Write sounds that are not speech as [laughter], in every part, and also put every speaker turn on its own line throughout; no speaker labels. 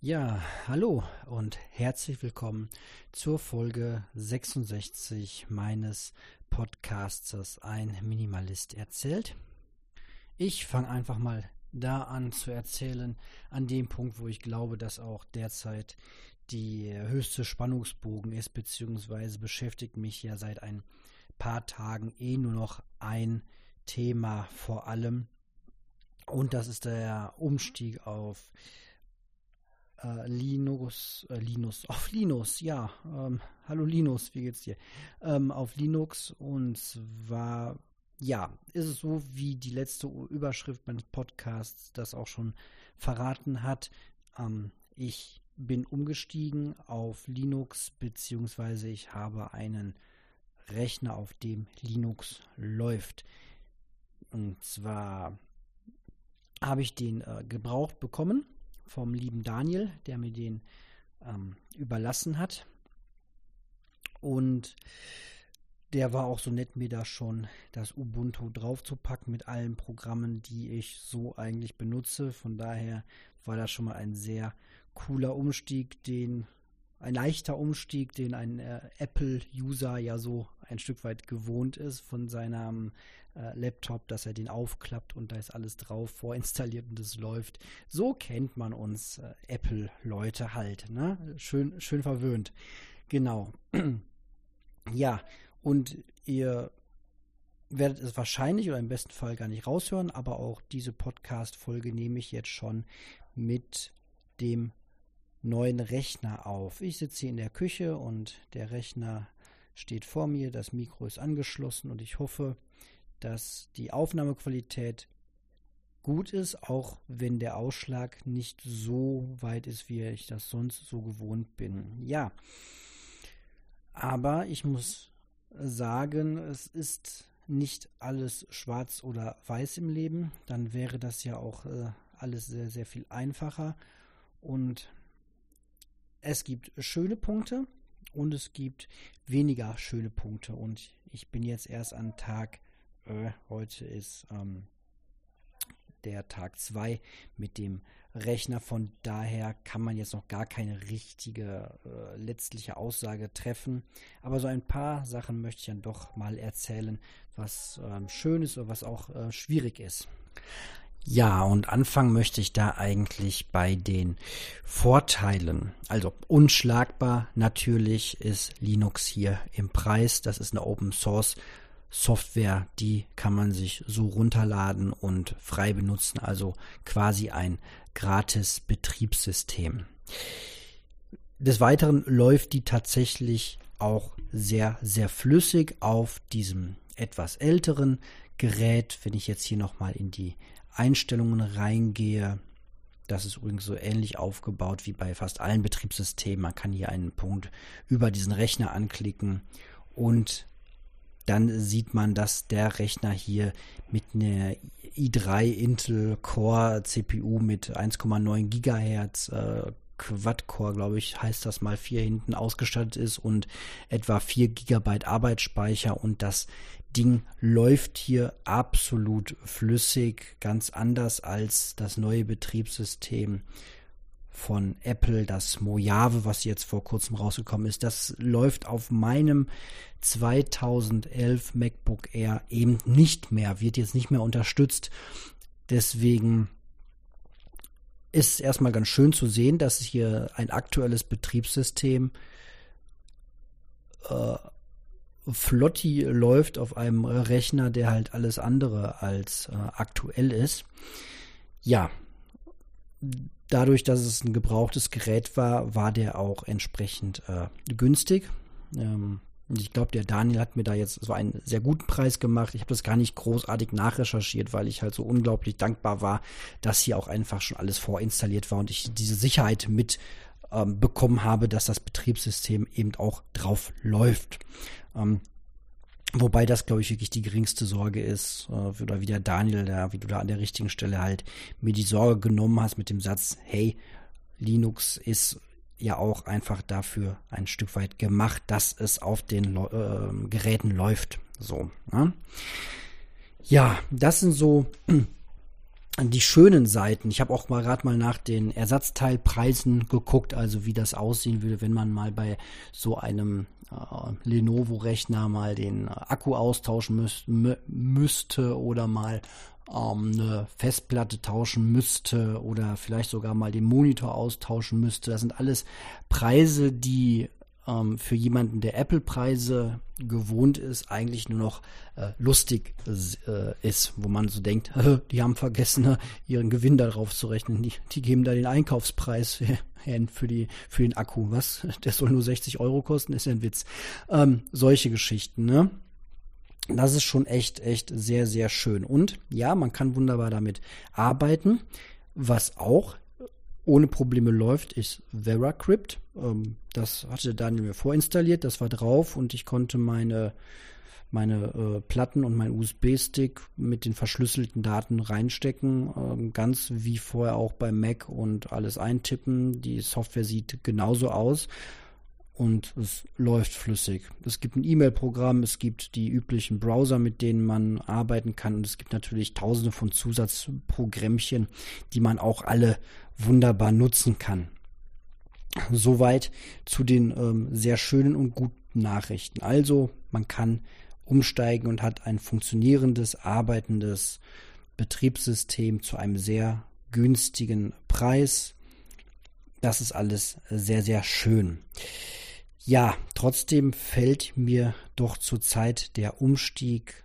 Ja, hallo und herzlich willkommen zur Folge 66 meines Podcastes Ein Minimalist erzählt. Ich fange einfach mal da an zu erzählen, an dem Punkt, wo ich glaube, dass auch derzeit die höchste Spannungsbogen ist, beziehungsweise beschäftigt mich ja seit ein paar Tagen eh nur noch ein Thema vor allem. Und das ist der Umstieg auf äh, Linux, äh, Linux, auf Linux, ja. Ähm, hallo Linus, wie geht's dir? Ähm, auf Linux und zwar, ja, ist es so, wie die letzte Überschrift meines Podcasts das auch schon verraten hat. Ähm, ich bin umgestiegen auf Linux, beziehungsweise ich habe einen Rechner, auf dem Linux läuft. Und zwar habe ich den äh, gebraucht bekommen vom lieben Daniel, der mir den ähm, überlassen hat. Und der war auch so nett, mir da schon das Ubuntu draufzupacken mit allen Programmen, die ich so eigentlich benutze. Von daher war das schon mal ein sehr cooler Umstieg, den ein leichter Umstieg, den ein äh, Apple-User ja so ein Stück weit gewohnt ist von seinem äh, Laptop, dass er den aufklappt und da ist alles drauf vorinstalliert und es läuft. So kennt man uns äh, Apple-Leute halt, ne? Schön, schön verwöhnt. Genau. [clears throat] ja, und ihr werdet es wahrscheinlich oder im besten Fall gar nicht raushören, aber auch diese Podcast-Folge nehme ich jetzt schon mit dem neuen Rechner auf. Ich sitze hier in der Küche und der Rechner steht vor mir, das Mikro ist angeschlossen und ich hoffe, dass die Aufnahmequalität gut ist, auch wenn der Ausschlag nicht so weit ist, wie ich das sonst so gewohnt bin. Ja, aber ich muss sagen, es ist nicht alles schwarz oder weiß im Leben. Dann wäre das ja auch äh, alles sehr, sehr viel einfacher. Und es gibt schöne Punkte und es gibt weniger schöne Punkte. Und ich bin jetzt erst an Tag äh, heute ist ähm, der Tag 2 mit dem Rechner. Von daher kann man jetzt noch gar keine richtige äh, letztliche Aussage treffen. Aber so ein paar Sachen möchte ich dann doch mal erzählen, was ähm, schön ist oder was auch äh, schwierig ist. Ja, und anfangen möchte ich da eigentlich bei den Vorteilen. Also unschlagbar natürlich ist Linux hier im Preis. Das ist eine Open Source Software, die kann man sich so runterladen und frei benutzen, also quasi ein gratis Betriebssystem. Des Weiteren läuft die tatsächlich auch sehr, sehr flüssig auf diesem etwas älteren Gerät. Wenn ich jetzt hier nochmal in die Einstellungen reingehe, das ist übrigens so ähnlich aufgebaut wie bei fast allen Betriebssystemen. Man kann hier einen Punkt über diesen Rechner anklicken und dann sieht man, dass der Rechner hier mit einer i3 Intel Core CPU mit 1,9 Gigahertz äh, Quad-Core, glaube ich, heißt das mal vier hinten ausgestattet ist und etwa 4 Gigabyte Arbeitsspeicher und das Ding läuft hier absolut flüssig, ganz anders als das neue Betriebssystem von Apple, das Mojave, was jetzt vor kurzem rausgekommen ist, das läuft auf meinem 2011 MacBook Air eben nicht mehr, wird jetzt nicht mehr unterstützt. Deswegen ist es erstmal ganz schön zu sehen, dass hier ein aktuelles Betriebssystem äh, flotti läuft auf einem Rechner, der halt alles andere als äh, aktuell ist. Ja, dadurch, dass es ein gebrauchtes Gerät war, war der auch entsprechend äh, günstig. Ähm, ich glaube, der Daniel hat mir da jetzt so einen sehr guten Preis gemacht. Ich habe das gar nicht großartig nachrecherchiert, weil ich halt so unglaublich dankbar war, dass hier auch einfach schon alles vorinstalliert war und ich diese Sicherheit mit ähm, bekommen habe, dass das Betriebssystem eben auch drauf läuft. Ähm, Wobei das, glaube ich, wirklich die geringste Sorge ist, äh, oder wie der Daniel, da, wie du da an der richtigen Stelle halt mir die Sorge genommen hast mit dem Satz, hey, Linux ist ja auch einfach dafür ein Stück weit gemacht, dass es auf den äh, Geräten läuft. So. Ne? Ja, das sind so [clears throat] die schönen Seiten. Ich habe auch mal gerade mal nach den Ersatzteilpreisen geguckt, also wie das aussehen würde, wenn man mal bei so einem Lenovo-Rechner mal den Akku austauschen müß, müsste oder mal ähm, eine Festplatte tauschen müsste oder vielleicht sogar mal den Monitor austauschen müsste. Das sind alles Preise, die ähm, für jemanden, der Apple-Preise gewohnt ist, eigentlich nur noch äh, lustig äh, ist, wo man so denkt, [laughs] die haben vergessen, ne, ihren Gewinn darauf zu rechnen. Die, die geben da den Einkaufspreis [laughs] für, die, für den Akku. Was? [laughs] Der soll nur 60 Euro kosten, ist ja ein Witz. Ähm, solche Geschichten, ne? Das ist schon echt, echt sehr, sehr schön. Und ja, man kann wunderbar damit arbeiten. Was auch ohne Probleme läuft, ist VeraCrypt. Ähm, das hatte Daniel mir vorinstalliert, das war drauf und ich konnte meine, meine äh, Platten und mein USB-Stick mit den verschlüsselten Daten reinstecken, ähm, ganz wie vorher auch bei Mac und alles eintippen. Die Software sieht genauso aus und es läuft flüssig. Es gibt ein E-Mail-Programm, es gibt die üblichen Browser, mit denen man arbeiten kann und es gibt natürlich tausende von Zusatzprogrammchen, die man auch alle wunderbar nutzen kann. Soweit zu den ähm, sehr schönen und guten Nachrichten. Also man kann umsteigen und hat ein funktionierendes, arbeitendes Betriebssystem zu einem sehr günstigen Preis. Das ist alles sehr, sehr schön. Ja, trotzdem fällt mir doch zurzeit der Umstieg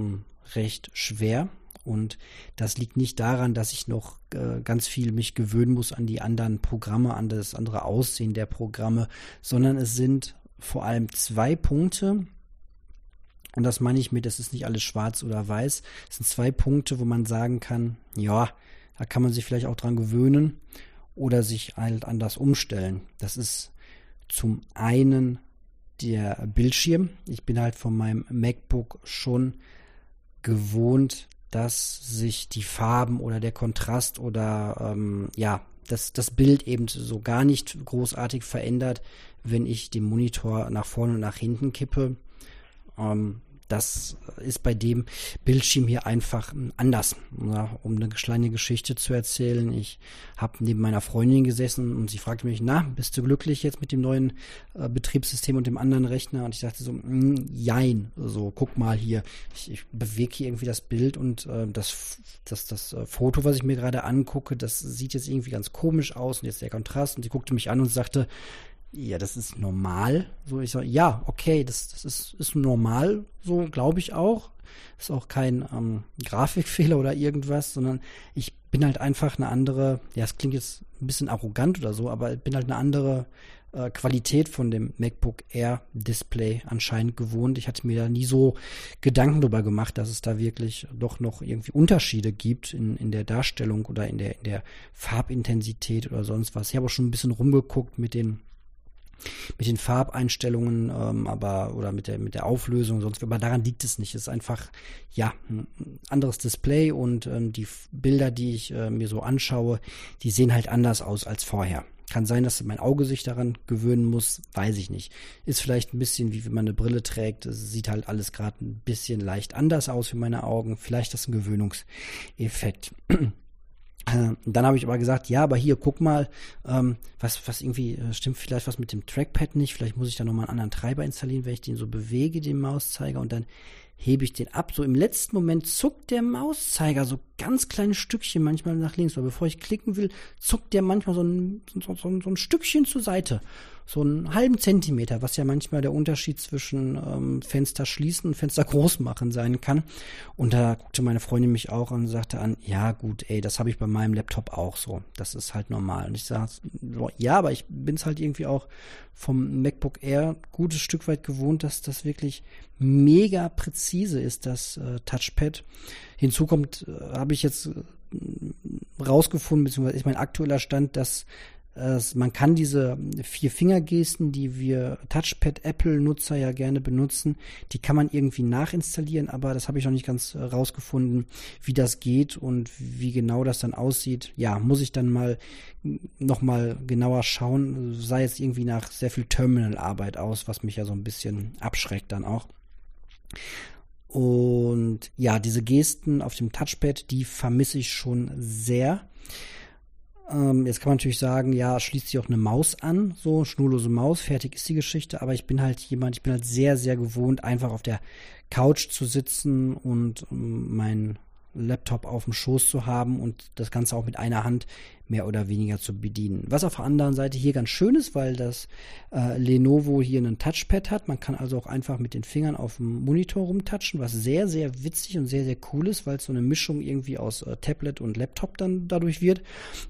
ähm, recht schwer. Und das liegt nicht daran, dass ich noch äh, ganz viel mich gewöhnen muss an die anderen Programme, an das andere Aussehen der Programme, sondern es sind vor allem zwei Punkte. Und das meine ich mit, das ist nicht alles schwarz oder weiß. Es sind zwei Punkte, wo man sagen kann, ja, da kann man sich vielleicht auch dran gewöhnen oder sich halt anders umstellen. Das ist zum einen der Bildschirm. Ich bin halt von meinem MacBook schon gewohnt, dass sich die Farben oder der Kontrast oder ähm, ja, dass das Bild eben so gar nicht großartig verändert, wenn ich den Monitor nach vorne und nach hinten kippe. Ähm, das ist bei dem Bildschirm hier einfach anders. Ja, um eine kleine Geschichte zu erzählen. Ich habe neben meiner Freundin gesessen und sie fragte mich, na, bist du glücklich jetzt mit dem neuen äh, Betriebssystem und dem anderen Rechner? Und ich dachte so, mm, jein. So, guck mal hier. Ich, ich bewege hier irgendwie das Bild und äh, das, das, das äh, Foto, was ich mir gerade angucke, das sieht jetzt irgendwie ganz komisch aus und jetzt der Kontrast. Und sie guckte mich an und sagte, ja, das ist normal. So, ich sage, ja, okay, das, das ist, ist normal, so glaube ich auch. Ist auch kein ähm, Grafikfehler oder irgendwas, sondern ich bin halt einfach eine andere, ja, es klingt jetzt ein bisschen arrogant oder so, aber ich bin halt eine andere äh, Qualität von dem MacBook Air Display anscheinend gewohnt. Ich hatte mir da nie so Gedanken darüber gemacht, dass es da wirklich doch noch irgendwie Unterschiede gibt in, in der Darstellung oder in der, in der Farbintensität oder sonst was. Ich habe auch schon ein bisschen rumgeguckt mit den mit den Farbeinstellungen, ähm, aber oder mit der mit der Auflösung sonst, aber daran liegt es nicht. Es ist einfach ja ein anderes Display und ähm, die Bilder, die ich äh, mir so anschaue, die sehen halt anders aus als vorher. Kann sein, dass mein Auge sich daran gewöhnen muss, weiß ich nicht. Ist vielleicht ein bisschen wie wenn man eine Brille trägt. Es sieht halt alles gerade ein bisschen leicht anders aus für meine Augen. Vielleicht ist das ein Gewöhnungseffekt. Äh, dann habe ich aber gesagt, ja, aber hier, guck mal, ähm, was, was irgendwie, äh, stimmt vielleicht was mit dem Trackpad nicht, vielleicht muss ich da nochmal einen anderen Treiber installieren, wenn ich den so bewege, den Mauszeiger, und dann hebe ich den ab. So im letzten Moment zuckt der Mauszeiger so ganz kleine Stückchen manchmal nach links, weil bevor ich klicken will, zuckt der manchmal so ein, so, so, so ein Stückchen zur Seite so einen halben Zentimeter, was ja manchmal der Unterschied zwischen ähm, Fenster schließen und Fenster groß machen sein kann. Und da guckte meine Freundin mich auch und sagte an, ja gut, ey, das habe ich bei meinem Laptop auch so. Das ist halt normal. Und ich sage, ja, aber ich bin es halt irgendwie auch vom MacBook Air gutes Stück weit gewohnt, dass das wirklich mega präzise ist, das äh, Touchpad. Hinzu kommt, äh, habe ich jetzt äh, rausgefunden, beziehungsweise ist mein aktueller Stand, dass man kann diese vier Fingergesten, die wir Touchpad Apple Nutzer ja gerne benutzen, die kann man irgendwie nachinstallieren, aber das habe ich noch nicht ganz äh, rausgefunden, wie das geht und wie genau das dann aussieht. Ja, muss ich dann mal noch mal genauer schauen. Sah jetzt irgendwie nach sehr viel Terminal Arbeit aus, was mich ja so ein bisschen abschreckt dann auch. Und ja, diese Gesten auf dem Touchpad, die vermisse ich schon sehr. Ähm, jetzt kann man natürlich sagen, ja, schließt sich auch eine Maus an, so schnurlose Maus, fertig ist die Geschichte. Aber ich bin halt jemand, ich bin halt sehr, sehr gewohnt, einfach auf der Couch zu sitzen und ähm, mein Laptop auf dem Schoß zu haben und das Ganze auch mit einer Hand mehr oder weniger zu bedienen. Was auf der anderen Seite hier ganz schön ist, weil das äh, Lenovo hier einen Touchpad hat. Man kann also auch einfach mit den Fingern auf dem Monitor rumtatschen, was sehr, sehr witzig und sehr, sehr cool ist, weil es so eine Mischung irgendwie aus äh, Tablet und Laptop dann dadurch wird.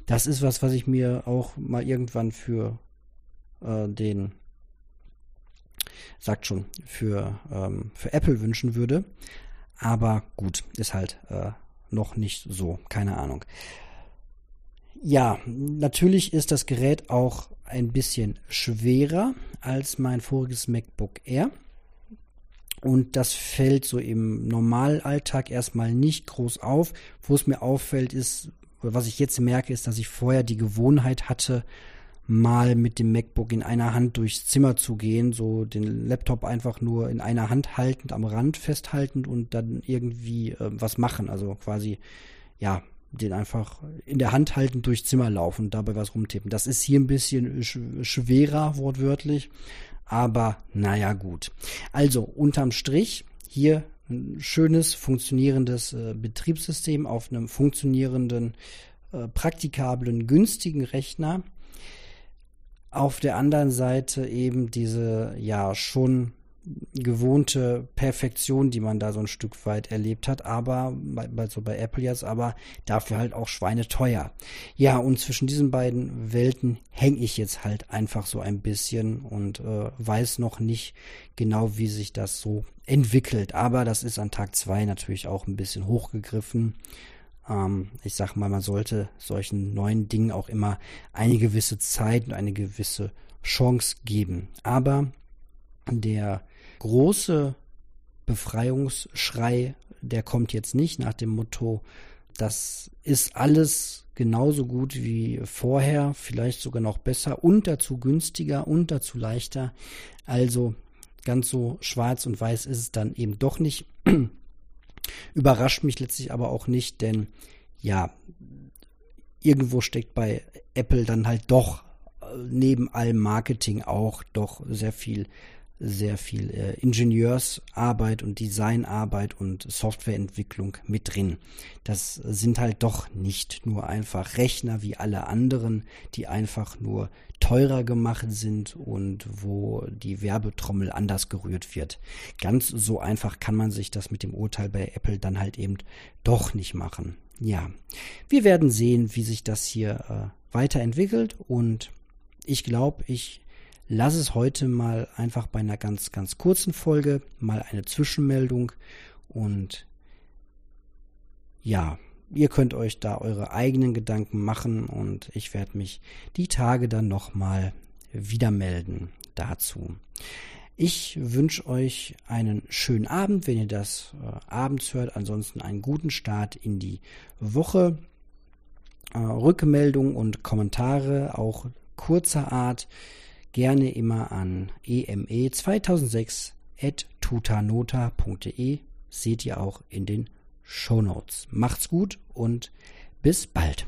Das ist was, was ich mir auch mal irgendwann für äh, den sagt schon, für, ähm, für Apple wünschen würde. Aber gut, ist halt äh, noch nicht so, keine Ahnung. Ja, natürlich ist das Gerät auch ein bisschen schwerer als mein voriges MacBook Air. Und das fällt so im Normalalltag erstmal nicht groß auf. Wo es mir auffällt, ist, was ich jetzt merke, ist, dass ich vorher die Gewohnheit hatte, mal mit dem MacBook in einer Hand durchs Zimmer zu gehen, so den Laptop einfach nur in einer Hand haltend, am Rand festhaltend und dann irgendwie äh, was machen. Also quasi, ja, den einfach in der Hand halten, durchs Zimmer laufen und dabei was rumtippen. Das ist hier ein bisschen sch schwerer, wortwörtlich, aber naja, gut. Also, unterm Strich, hier ein schönes, funktionierendes äh, Betriebssystem auf einem funktionierenden, äh, praktikablen, günstigen Rechner auf der anderen Seite eben diese ja schon gewohnte Perfektion, die man da so ein Stück weit erlebt hat, aber bei, bei Apple jetzt, aber dafür halt auch schweineteuer. Ja, und zwischen diesen beiden Welten hänge ich jetzt halt einfach so ein bisschen und äh, weiß noch nicht genau, wie sich das so entwickelt. Aber das ist an Tag zwei natürlich auch ein bisschen hochgegriffen. Ähm, ich sag mal, man sollte solchen neuen Dingen auch immer eine gewisse Zeit und eine gewisse Chance geben. Aber der große Befreiungsschrei, der kommt jetzt nicht nach dem Motto, das ist alles genauso gut wie vorher, vielleicht sogar noch besser und dazu günstiger und dazu leichter. Also ganz so schwarz und weiß ist es dann eben doch nicht. Überrascht mich letztlich aber auch nicht, denn ja, irgendwo steckt bei Apple dann halt doch äh, neben allem Marketing auch doch sehr viel sehr viel äh, Ingenieursarbeit und Designarbeit und Softwareentwicklung mit drin. Das sind halt doch nicht nur einfach Rechner wie alle anderen, die einfach nur teurer gemacht sind und wo die Werbetrommel anders gerührt wird. Ganz so einfach kann man sich das mit dem Urteil bei Apple dann halt eben doch nicht machen. Ja, wir werden sehen, wie sich das hier äh, weiterentwickelt und ich glaube, ich lasse es heute mal einfach bei einer ganz, ganz kurzen Folge, mal eine Zwischenmeldung und ja, ihr könnt euch da eure eigenen Gedanken machen und ich werde mich die Tage dann nochmal wieder melden dazu. Ich wünsche euch einen schönen Abend, wenn ihr das äh, abends hört. Ansonsten einen guten Start in die Woche. Äh, Rückmeldungen und Kommentare auch kurzer Art gerne immer an eme2006 at tutanota.de. Seht ihr auch in den Show Notes. Macht's gut und bis bald.